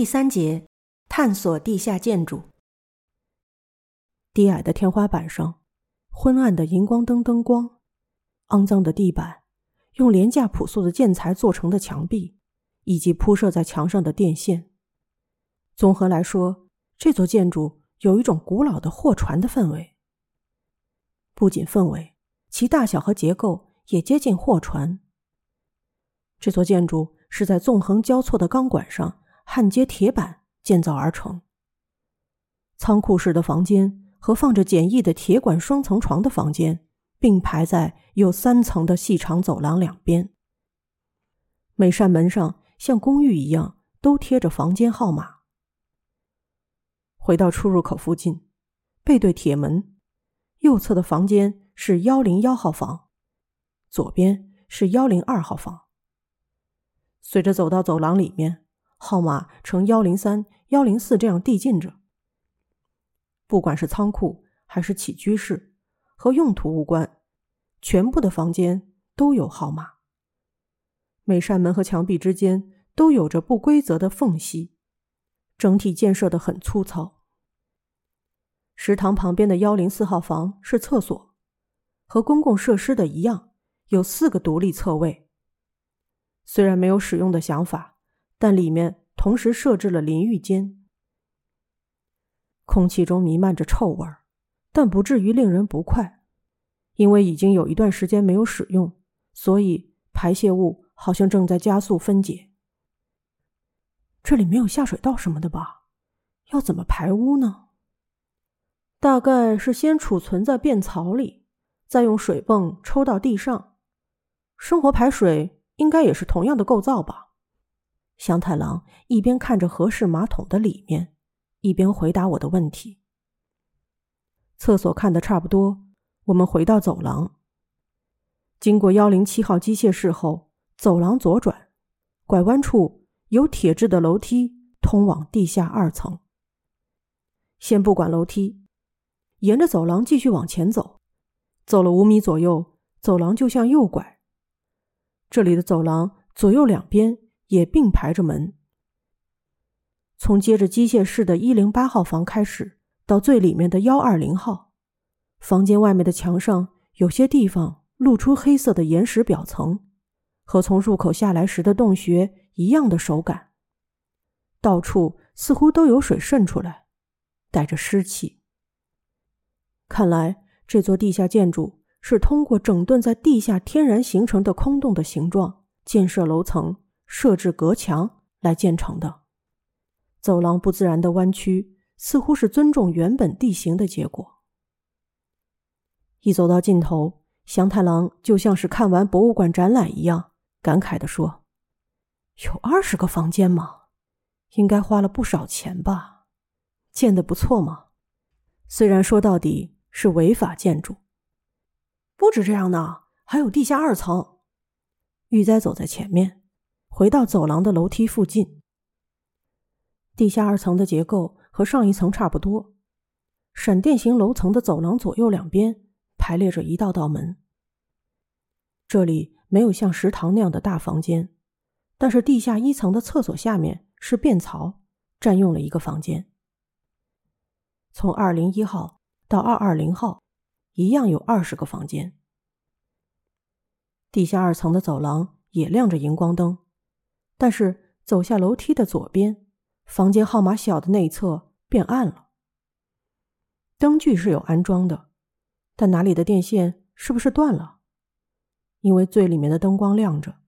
第三节，探索地下建筑。低矮的天花板上，昏暗的荧光灯灯光，肮脏的地板，用廉价朴素的建材做成的墙壁，以及铺设在墙上的电线。综合来说，这座建筑有一种古老的货船的氛围。不仅氛围，其大小和结构也接近货船。这座建筑是在纵横交错的钢管上。焊接铁板建造而成。仓库式的房间和放着简易的铁管双层床的房间并排在有三层的细长走廊两边。每扇门上像公寓一样都贴着房间号码。回到出入口附近，背对铁门，右侧的房间是幺零幺号房，左边是幺零二号房。随着走到走廊里面。号码呈幺零三、幺零四这样递进着。不管是仓库还是起居室，和用途无关，全部的房间都有号码。每扇门和墙壁之间都有着不规则的缝隙，整体建设的很粗糙。食堂旁边的幺零四号房是厕所，和公共设施的一样，有四个独立厕位。虽然没有使用的想法。但里面同时设置了淋浴间，空气中弥漫着臭味儿，但不至于令人不快，因为已经有一段时间没有使用，所以排泄物好像正在加速分解。这里没有下水道什么的吧？要怎么排污呢？大概是先储存在便槽里，再用水泵抽到地上。生活排水应该也是同样的构造吧？香太郎一边看着合适马桶的里面，一边回答我的问题。厕所看得差不多，我们回到走廊。经过幺零七号机械室后，走廊左转，拐弯处有铁质的楼梯通往地下二层。先不管楼梯，沿着走廊继续往前走，走了五米左右，走廊就向右拐。这里的走廊左右两边。也并排着门，从接着机械室的一零八号房开始，到最里面的幺二零号房间外面的墙上，有些地方露出黑色的岩石表层，和从入口下来时的洞穴一样的手感。到处似乎都有水渗出来，带着湿气。看来这座地下建筑是通过整顿在地下天然形成的空洞的形状建设楼层。设置隔墙来建成的走廊不自然的弯曲，似乎是尊重原本地形的结果。一走到尽头，祥太郎就像是看完博物馆展览一样，感慨地说：“有二十个房间吗？应该花了不少钱吧？建的不错嘛。虽然说到底是违法建筑。不止这样呢，还有地下二层。”玉哉走在前面。回到走廊的楼梯附近，地下二层的结构和上一层差不多。闪电形楼层的走廊左右两边排列着一道道门。这里没有像食堂那样的大房间，但是地下一层的厕所下面是便槽，占用了一个房间。从二零一号到二二零号，一样有二十个房间。地下二层的走廊也亮着荧光灯。但是走下楼梯的左边，房间号码小的那一侧变暗了。灯具是有安装的，但哪里的电线是不是断了？因为最里面的灯光亮着，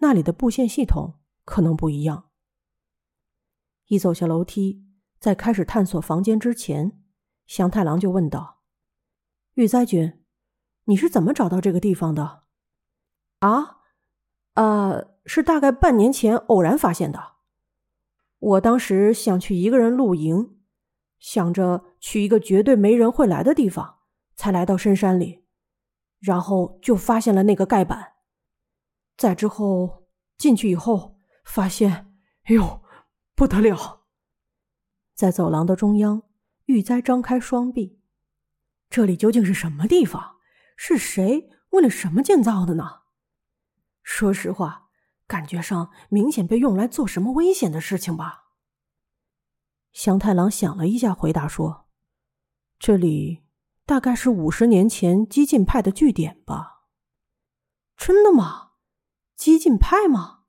那里的布线系统可能不一样。一走下楼梯，在开始探索房间之前，祥太郎就问道：“玉哉君，你是怎么找到这个地方的？”啊，呃。是大概半年前偶然发现的。我当时想去一个人露营，想着去一个绝对没人会来的地方，才来到深山里，然后就发现了那个盖板。再之后进去以后，发现，哎呦，不得了！在走廊的中央，玉哉张开双臂。这里究竟是什么地方？是谁为了什么建造的呢？说实话。感觉上明显被用来做什么危险的事情吧？祥太郎想了一下，回答说：“这里大概是五十年前激进派的据点吧？”“真的吗？激进派吗？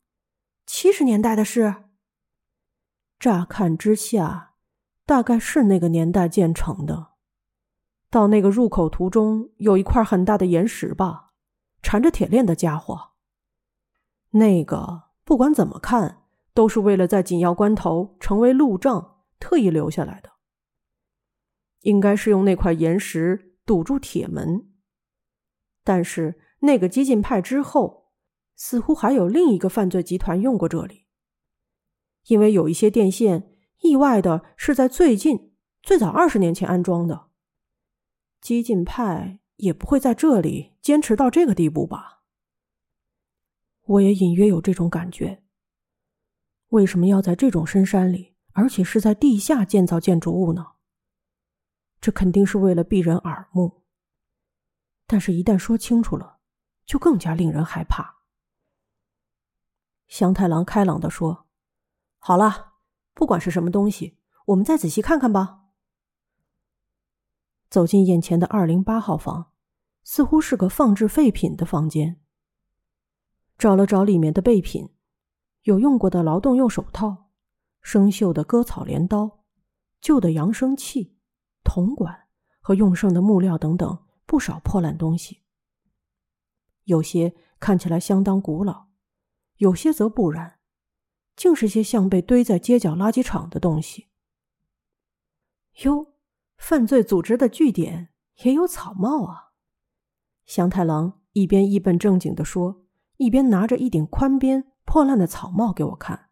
七十年代的事？”乍看之下，大概是那个年代建成的。到那个入口途中有一块很大的岩石吧，缠着铁链的家伙。那个不管怎么看，都是为了在紧要关头成为路障。特意留下来的，应该是用那块岩石堵住铁门。但是那个激进派之后，似乎还有另一个犯罪集团用过这里，因为有一些电线意外的是在最近最早二十年前安装的。激进派也不会在这里坚持到这个地步吧？我也隐约有这种感觉。为什么要在这种深山里？而且是在地下建造建筑物呢，这肯定是为了避人耳目。但是，一旦说清楚了，就更加令人害怕。祥太郎开朗的说：“好了，不管是什么东西，我们再仔细看看吧。”走进眼前的二零八号房，似乎是个放置废品的房间。找了找里面的备品，有用过的劳动用手套。生锈的割草镰刀、旧的扬声器、铜管和用剩的木料等等不少破烂东西，有些看起来相当古老，有些则不然，竟是些像被堆在街角垃圾场的东西。哟，犯罪组织的据点也有草帽啊！祥太郎一边一本正经的说，一边拿着一顶宽边破烂的草帽给我看。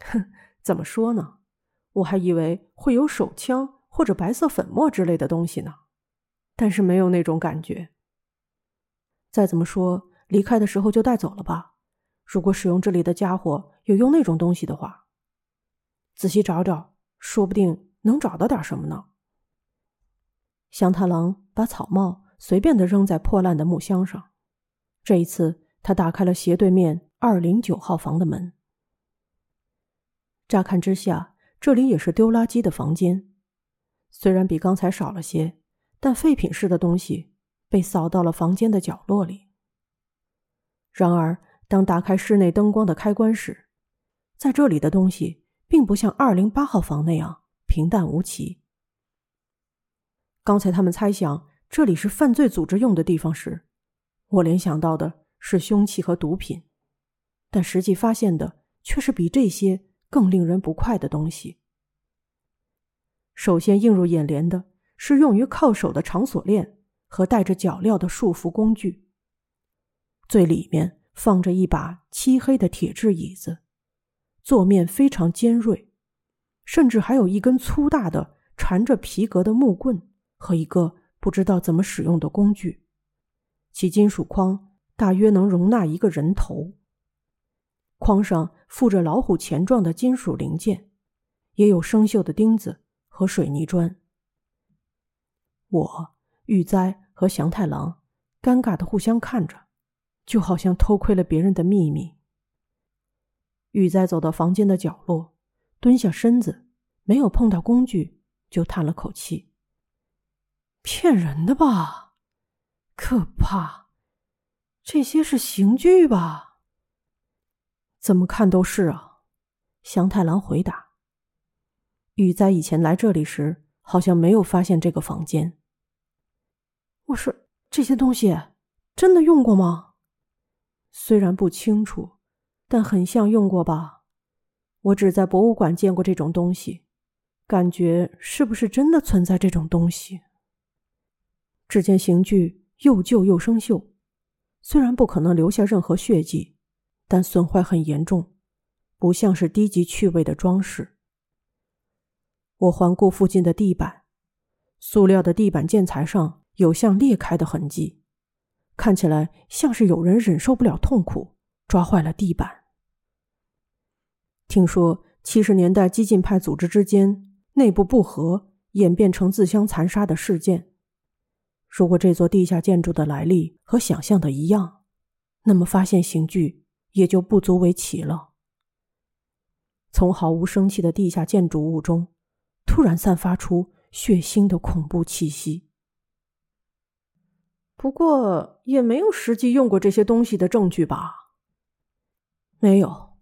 哼，怎么说呢？我还以为会有手枪或者白色粉末之类的东西呢，但是没有那种感觉。再怎么说，离开的时候就带走了吧。如果使用这里的家伙有用那种东西的话，仔细找找，说不定能找到点什么呢。祥太郎把草帽随便的扔在破烂的木箱上，这一次他打开了斜对面二零九号房的门。乍看之下，这里也是丢垃圾的房间，虽然比刚才少了些，但废品式的东西被扫到了房间的角落里。然而，当打开室内灯光的开关时，在这里的东西并不像二零八号房那样平淡无奇。刚才他们猜想这里是犯罪组织用的地方时，我联想到的是凶器和毒品，但实际发现的却是比这些。更令人不快的东西。首先映入眼帘的是用于靠手的长锁链和带着脚镣的束缚工具。最里面放着一把漆黑的铁质椅子，座面非常尖锐，甚至还有一根粗大的缠着皮革的木棍和一个不知道怎么使用的工具，其金属框大约能容纳一个人头。框上附着老虎钳状的金属零件，也有生锈的钉子和水泥砖。我、玉哉和祥太郎尴尬的互相看着，就好像偷窥了别人的秘密。玉哉走到房间的角落，蹲下身子，没有碰到工具，就叹了口气：“骗人的吧，可怕！这些是刑具吧？”怎么看都是啊，祥太郎回答。玉哉以前来这里时，好像没有发现这个房间。我说这些东西真的用过吗？虽然不清楚，但很像用过吧。我只在博物馆见过这种东西，感觉是不是真的存在这种东西？只见刑具又旧又生锈，虽然不可能留下任何血迹。但损坏很严重，不像是低级趣味的装饰。我环顾附近的地板，塑料的地板建材上有像裂开的痕迹，看起来像是有人忍受不了痛苦，抓坏了地板。听说七十年代激进派组织之间内部不和，演变成自相残杀的事件。如果这座地下建筑的来历和想象的一样，那么发现刑具。也就不足为奇了。从毫无生气的地下建筑物中，突然散发出血腥的恐怖气息。不过，也没有实际用过这些东西的证据吧？没有，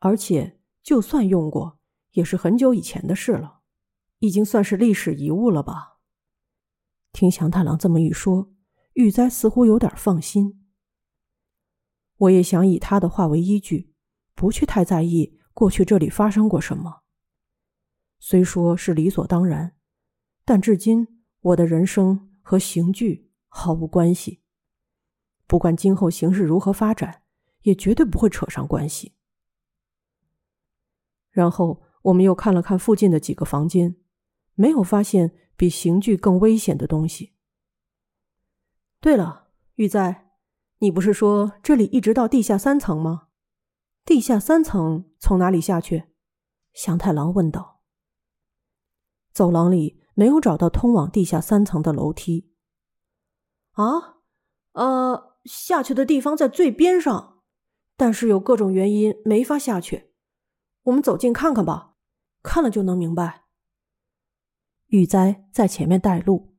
而且就算用过，也是很久以前的事了，已经算是历史遗物了吧？听祥太郎这么一说，玉哉似乎有点放心。我也想以他的话为依据，不去太在意过去这里发生过什么。虽说是理所当然，但至今我的人生和刑具毫无关系。不管今后形势如何发展，也绝对不会扯上关系。然后我们又看了看附近的几个房间，没有发现比刑具更危险的东西。对了，玉哉。你不是说这里一直到地下三层吗？地下三层从哪里下去？祥太郎问道。走廊里没有找到通往地下三层的楼梯。啊，呃，下去的地方在最边上，但是有各种原因没法下去。我们走近看看吧，看了就能明白。玉哉在前面带路。